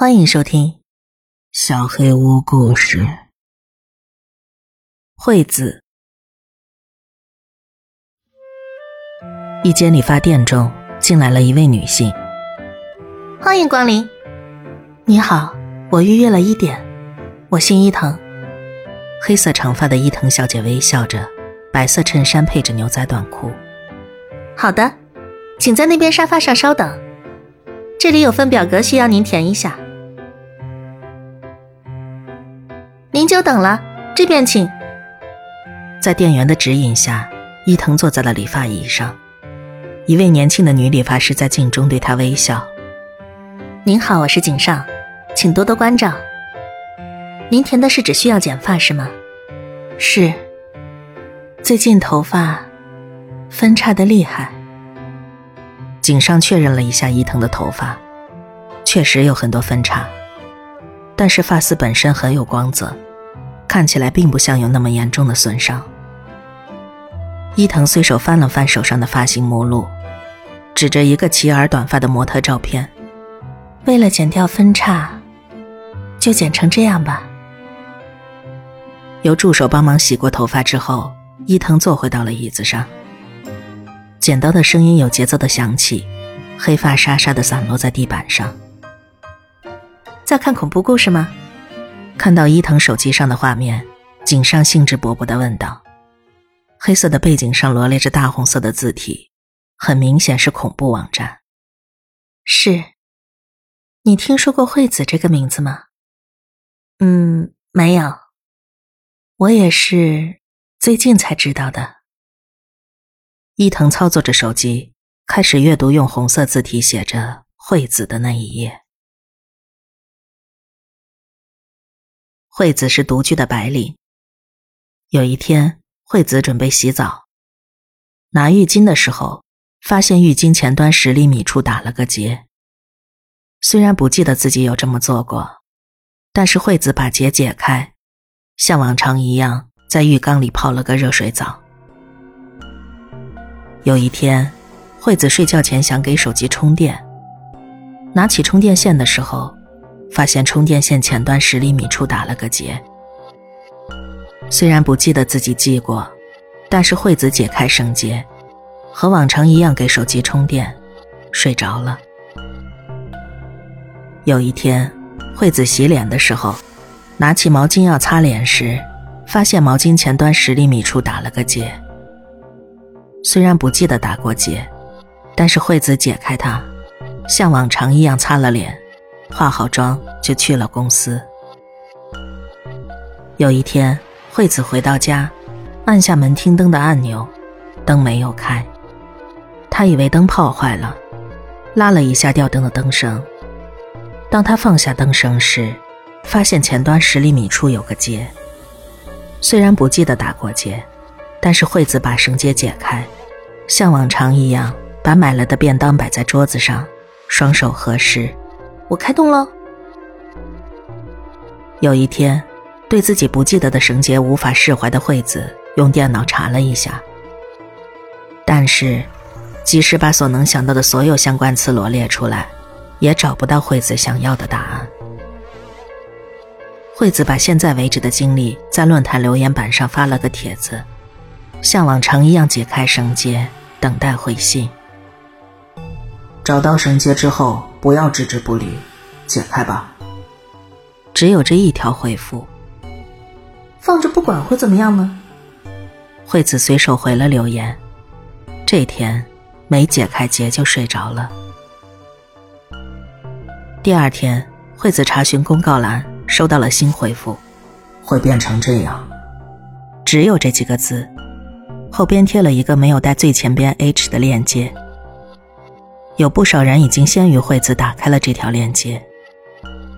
欢迎收听《小黑屋故事》。惠子，一间理发店中进来了一位女性。欢迎光临。你好，我预约了一点。我姓伊藤。黑色长发的伊藤小姐微笑着，白色衬衫配着牛仔短裤。好的，请在那边沙发上稍等。这里有份表格需要您填一下。您久等了，这边请。在店员的指引下，伊藤坐在了理发椅上。一位年轻的女理发师在镜中对他微笑。您好，我是井上，请多多关照。您填的是只需要剪发是吗？是。最近头发分叉的厉害。井上确认了一下伊藤的头发，确实有很多分叉，但是发丝本身很有光泽，看起来并不像有那么严重的损伤。伊藤随手翻了翻手上的发型目录，指着一个齐耳短发的模特照片，为了剪掉分叉，就剪成这样吧。由助手帮忙洗过头发之后，伊藤坐回到了椅子上。剪刀的声音有节奏的响起，黑发沙沙的散落在地板上。在看恐怖故事吗？看到伊藤手机上的画面，井上兴致勃勃地问道。黑色的背景上罗列着大红色的字体，很明显是恐怖网站。是，你听说过惠子这个名字吗？嗯，没有。我也是最近才知道的。伊藤操作着手机，开始阅读用红色字体写着“惠子”的那一页。惠子是独居的白领。有一天，惠子准备洗澡，拿浴巾的时候，发现浴巾前端十厘米处打了个结。虽然不记得自己有这么做过，但是惠子把结解开。像往常一样，在浴缸里泡了个热水澡。有一天，惠子睡觉前想给手机充电，拿起充电线的时候，发现充电线前端十厘米处打了个结。虽然不记得自己系过，但是惠子解开绳结，和往常一样给手机充电，睡着了。有一天，惠子洗脸的时候。拿起毛巾要擦脸时，发现毛巾前端十厘米处打了个结。虽然不记得打过结，但是惠子解开它，像往常一样擦了脸，化好妆就去了公司。有一天，惠子回到家，按下门厅灯的按钮，灯没有开。她以为灯泡坏了，拉了一下吊灯的灯绳。当她放下灯绳时，发现前端十厘米处有个结，虽然不记得打过结，但是惠子把绳结解开，像往常一样把买了的便当摆在桌子上，双手合十。我开动了。有一天，对自己不记得的绳结无法释怀的惠子用电脑查了一下，但是即使把所能想到的所有相关词罗列出来，也找不到惠子想要的答案。惠子把现在为止的经历在论坛留言板上发了个帖子，像往常一样解开绳结，等待回信。找到绳结之后，不要置之不理，解开吧。只有这一条回复。放着不管会怎么样呢？惠子随手回了留言。这天没解开结就睡着了。第二天，惠子查询公告栏。收到了新回复，会变成这样。只有这几个字，后边贴了一个没有带最前边 H 的链接。有不少人已经先于惠子打开了这条链接，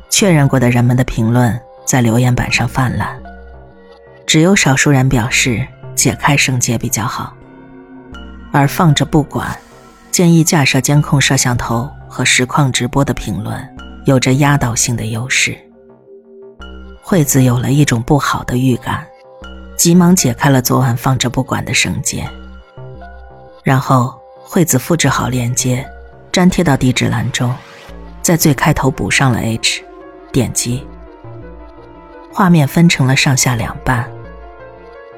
确认过的人们的评论在留言板上泛滥。只有少数人表示解开绳结比较好，而放着不管，建议架设监控摄像头和实况直播的评论有着压倒性的优势。惠子有了一种不好的预感，急忙解开了昨晚放着不管的绳结。然后，惠子复制好链接，粘贴到地址栏中，在最开头补上了 H，点击。画面分成了上下两半，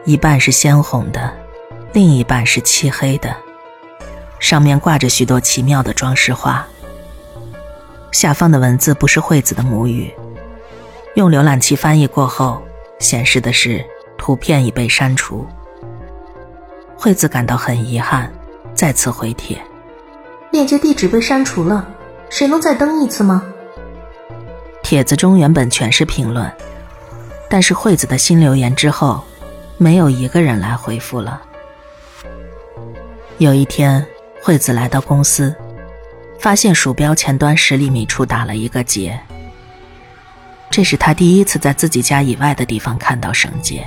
一半是鲜红的，另一半是漆黑的，上面挂着许多奇妙的装饰画。下方的文字不是惠子的母语，用浏览器翻译过后，显示的是图片已被删除。惠子感到很遗憾，再次回帖。链接地址被删除了，谁能再登一次吗？帖子中原本全是评论。但是惠子的新留言之后，没有一个人来回复了。有一天，惠子来到公司，发现鼠标前端十厘米处打了一个结。这是他第一次在自己家以外的地方看到绳结。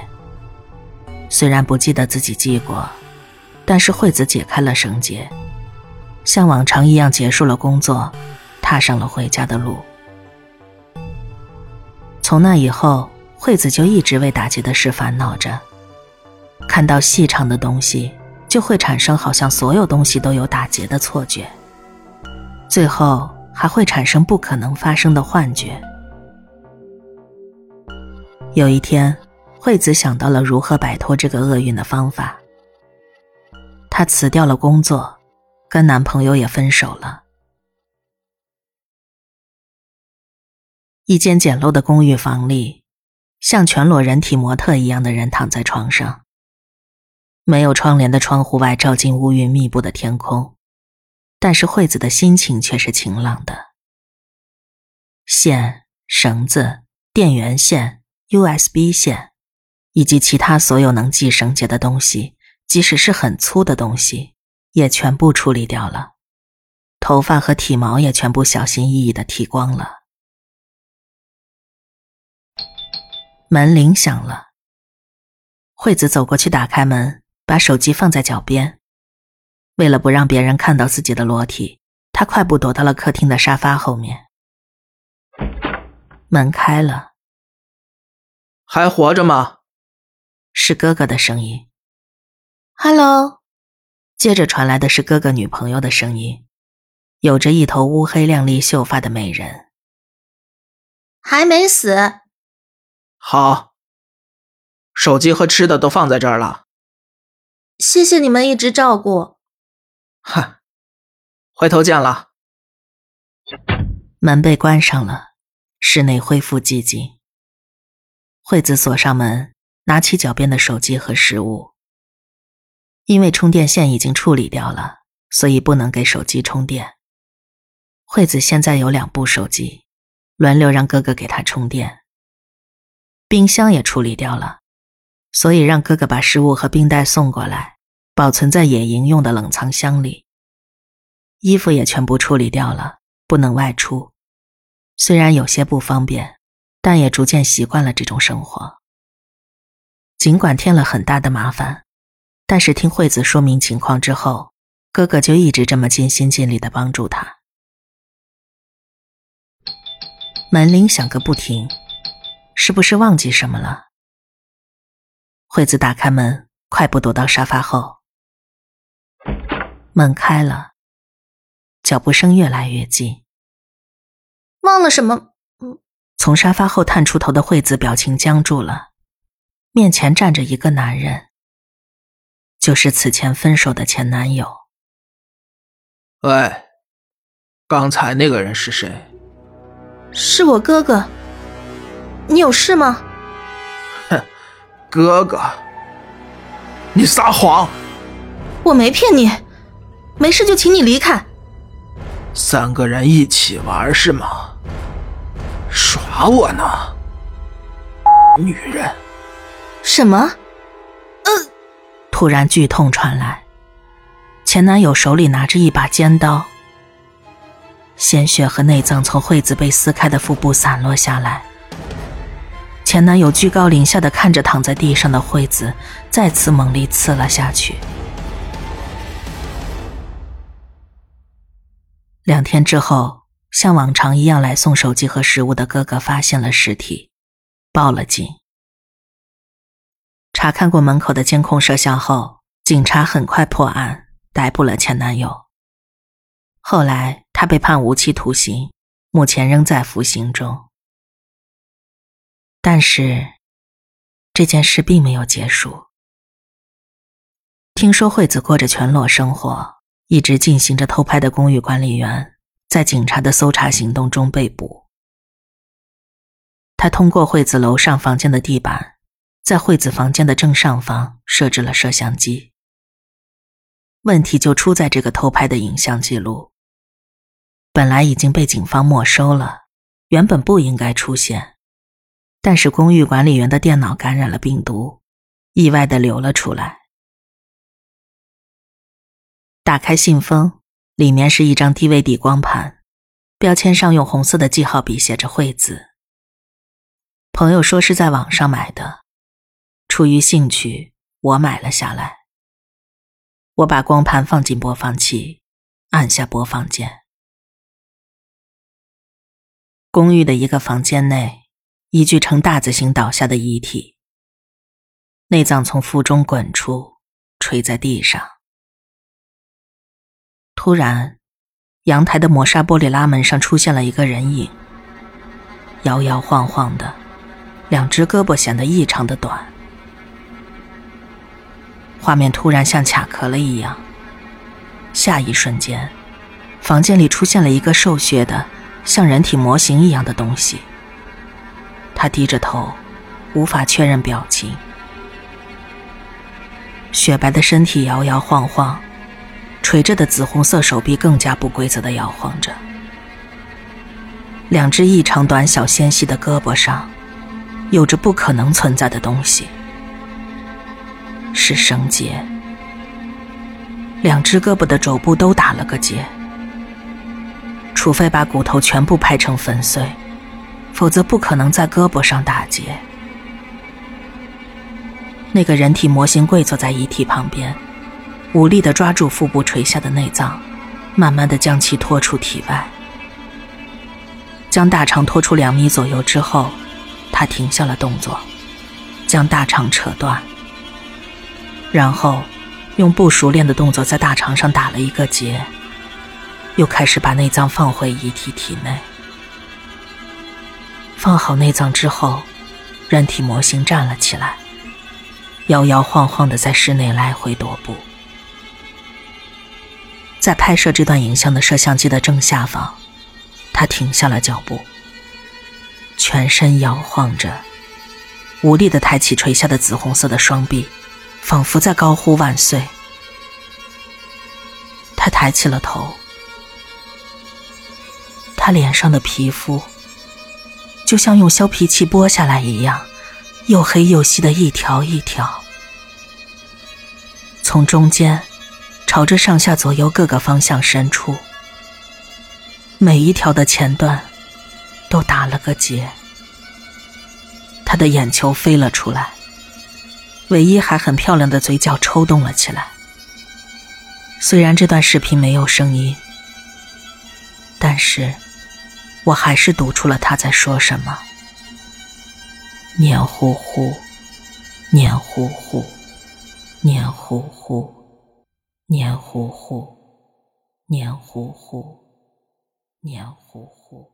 虽然不记得自己系过，但是惠子解开了绳结，像往常一样结束了工作，踏上了回家的路。从那以后。惠子就一直为打结的事烦恼着。看到细长的东西，就会产生好像所有东西都有打结的错觉，最后还会产生不可能发生的幻觉。有一天，惠子想到了如何摆脱这个厄运的方法。她辞掉了工作，跟男朋友也分手了。一间简陋的公寓房里。像全裸人体模特一样的人躺在床上。没有窗帘的窗户外照进乌云密布的天空，但是惠子的心情却是晴朗的。线、绳子、电源线、USB 线，以及其他所有能系绳结的东西，即使是很粗的东西，也全部处理掉了。头发和体毛也全部小心翼翼的剃光了。门铃响了，惠子走过去打开门，把手机放在脚边。为了不让别人看到自己的裸体，她快步躲到了客厅的沙发后面。门开了，还活着吗？是哥哥的声音。Hello，接着传来的是哥哥女朋友的声音，有着一头乌黑亮丽秀发的美人。还没死。好，手机和吃的都放在这儿了。谢谢你们一直照顾。哼，回头见了。门被关上了，室内恢复寂静。惠子锁上门，拿起脚边的手机和食物。因为充电线已经处理掉了，所以不能给手机充电。惠子现在有两部手机，轮流让哥哥给她充电。冰箱也处理掉了，所以让哥哥把食物和冰袋送过来，保存在野营用的冷藏箱里。衣服也全部处理掉了，不能外出。虽然有些不方便，但也逐渐习惯了这种生活。尽管添了很大的麻烦，但是听惠子说明情况之后，哥哥就一直这么尽心尽力的帮助他。门铃响个不停。是不是忘记什么了？惠子打开门，快步躲到沙发后。门开了，脚步声越来越近。忘了什么？从沙发后探出头的惠子表情僵住了，面前站着一个男人，就是此前分手的前男友。喂，刚才那个人是谁？是我哥哥。你有事吗？哼，哥哥，你撒谎！我没骗你，没事就请你离开。三个人一起玩是吗？耍我呢？女人！什么？突然剧痛传来，前男友手里拿着一把尖刀，鲜血和内脏从惠子被撕开的腹部散落下来。前男友居高临下的看着躺在地上的惠子，再次猛力刺了下去。两天之后，像往常一样来送手机和食物的哥哥发现了尸体，报了警。查看过门口的监控摄像后，警察很快破案，逮捕了前男友。后来他被判无期徒刑，目前仍在服刑中。但是这件事并没有结束。听说惠子过着全裸生活，一直进行着偷拍的公寓管理员，在警察的搜查行动中被捕。他通过惠子楼上房间的地板，在惠子房间的正上方设置了摄像机。问题就出在这个偷拍的影像记录，本来已经被警方没收了，原本不应该出现，但是公寓管理员的电脑感染了病毒，意外的流了出来。打开信封，里面是一张 DVD 光盘，标签上用红色的记号笔写着“惠子”。朋友说是在网上买的，出于兴趣，我买了下来。我把光盘放进播放器，按下播放键。公寓的一个房间内，一具呈大字形倒下的遗体，内脏从腹中滚出，垂在地上。突然，阳台的磨砂玻璃拉门上出现了一个人影，摇摇晃晃的，两只胳膊显得异常的短。画面突然像卡壳了一样，下一瞬间，房间里出现了一个瘦削的、像人体模型一样的东西。他低着头，无法确认表情。雪白的身体摇摇晃晃，垂着的紫红色手臂更加不规则的摇晃着。两只异常短小纤细的胳膊上，有着不可能存在的东西。是绳结，两只胳膊的肘部都打了个结。除非把骨头全部拍成粉碎，否则不可能在胳膊上打结。那个人体模型跪坐在遗体旁边，无力的抓住腹部垂下的内脏，慢慢的将其拖出体外。将大肠拖出两米左右之后，他停下了动作，将大肠扯断。然后，用不熟练的动作在大肠上打了一个结，又开始把内脏放回遗体体内。放好内脏之后，人体模型站了起来，摇摇晃晃的在室内来回踱步。在拍摄这段影像的摄像机的正下方，他停下了脚步，全身摇晃着，无力的抬起垂下的紫红色的双臂。仿佛在高呼万岁。他抬起了头，他脸上的皮肤就像用削皮器剥下来一样，又黑又细的一条一条，从中间朝着上下左右各个方向伸出，每一条的前端都打了个结。他的眼球飞了出来。唯一还很漂亮的嘴角抽动了起来。虽然这段视频没有声音，但是我还是读出了他在说什么：黏糊糊，黏糊糊，黏糊糊，黏糊糊，黏糊糊，黏糊糊。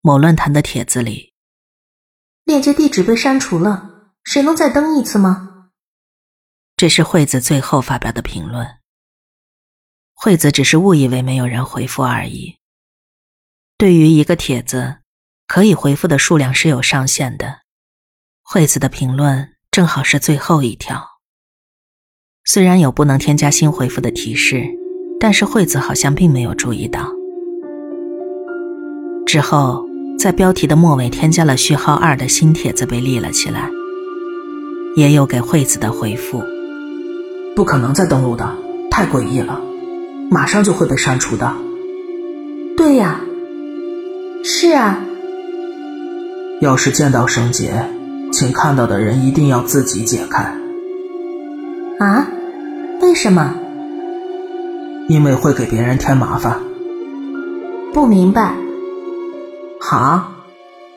某论坛的帖子里。链接地址被删除了，谁能再登一次吗？这是惠子最后发表的评论。惠子只是误以为没有人回复而已。对于一个帖子，可以回复的数量是有上限的。惠子的评论正好是最后一条。虽然有不能添加新回复的提示，但是惠子好像并没有注意到。之后。在标题的末尾添加了序号二的新帖子被立了起来，也有给惠子的回复：不可能再登录的，太诡异了，马上就会被删除的。对呀，是啊。要是见到绳结，请看到的人一定要自己解开。啊？为什么？因为会给别人添麻烦。不明白。哈？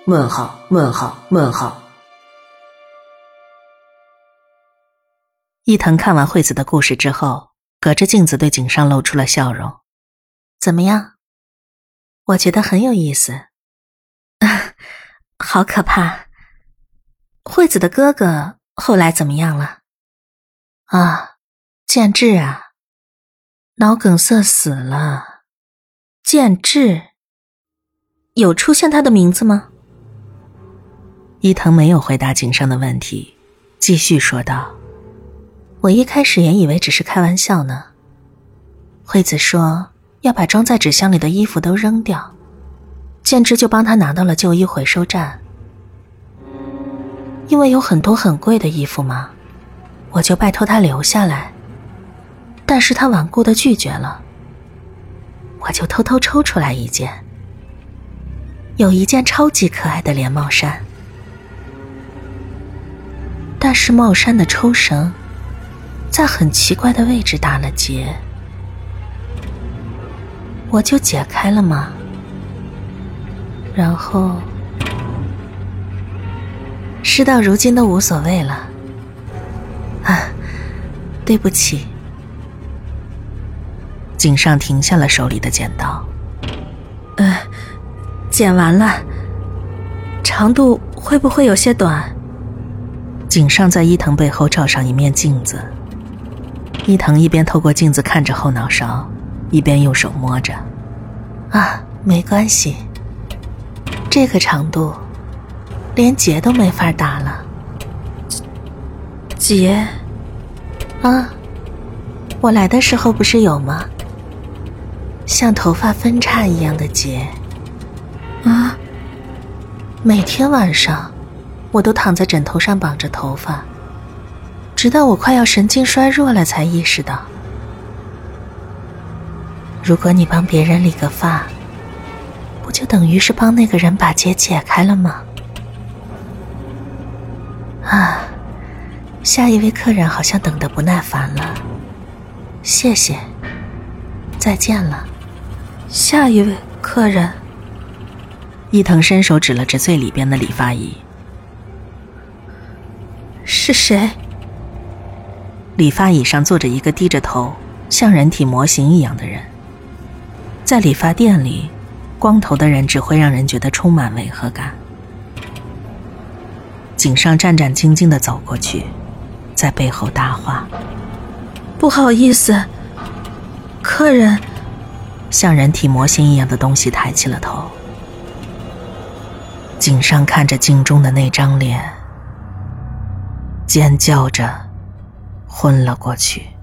问号？问号？问号？伊藤看完惠子的故事之后，隔着镜子对井上露出了笑容。怎么样？我觉得很有意思。啊 好可怕！惠子的哥哥后来怎么样了？啊，建志啊，脑梗塞死了。建志有出现他的名字吗？伊藤没有回答井上的问题，继续说道：“我一开始也以为只是开玩笑呢。惠子说要把装在纸箱里的衣服都扔掉。”建之就帮他拿到了旧衣回收站，因为有很多很贵的衣服嘛，我就拜托他留下来，但是他顽固的拒绝了，我就偷偷抽出来一件，有一件超级可爱的连帽衫，但是帽衫的抽绳在很奇怪的位置打了结，我就解开了嘛。然后，事到如今都无所谓了。啊，对不起。井上停下了手里的剪刀。呃，剪完了，长度会不会有些短？井上在伊藤背后照上一面镜子。伊藤一边透过镜子看着后脑勺，一边用手摸着。啊，没关系。这个长度，连结都没法打了。结，啊，我来的时候不是有吗？像头发分叉一样的结。啊，每天晚上，我都躺在枕头上绑着头发，直到我快要神经衰弱了，才意识到，如果你帮别人理个发。不就等于是帮那个人把结解开了吗？啊，下一位客人好像等得不耐烦了。谢谢，再见了。下一位客人。伊藤伸手指了指最里边的理发椅。是谁？理发椅上坐着一个低着头、像人体模型一样的人。在理发店里。光头的人只会让人觉得充满违和感。井上战战兢兢的走过去，在背后搭话：“不好意思，客人。”像人体模型一样的东西抬起了头。井上看着镜中的那张脸，尖叫着昏了过去。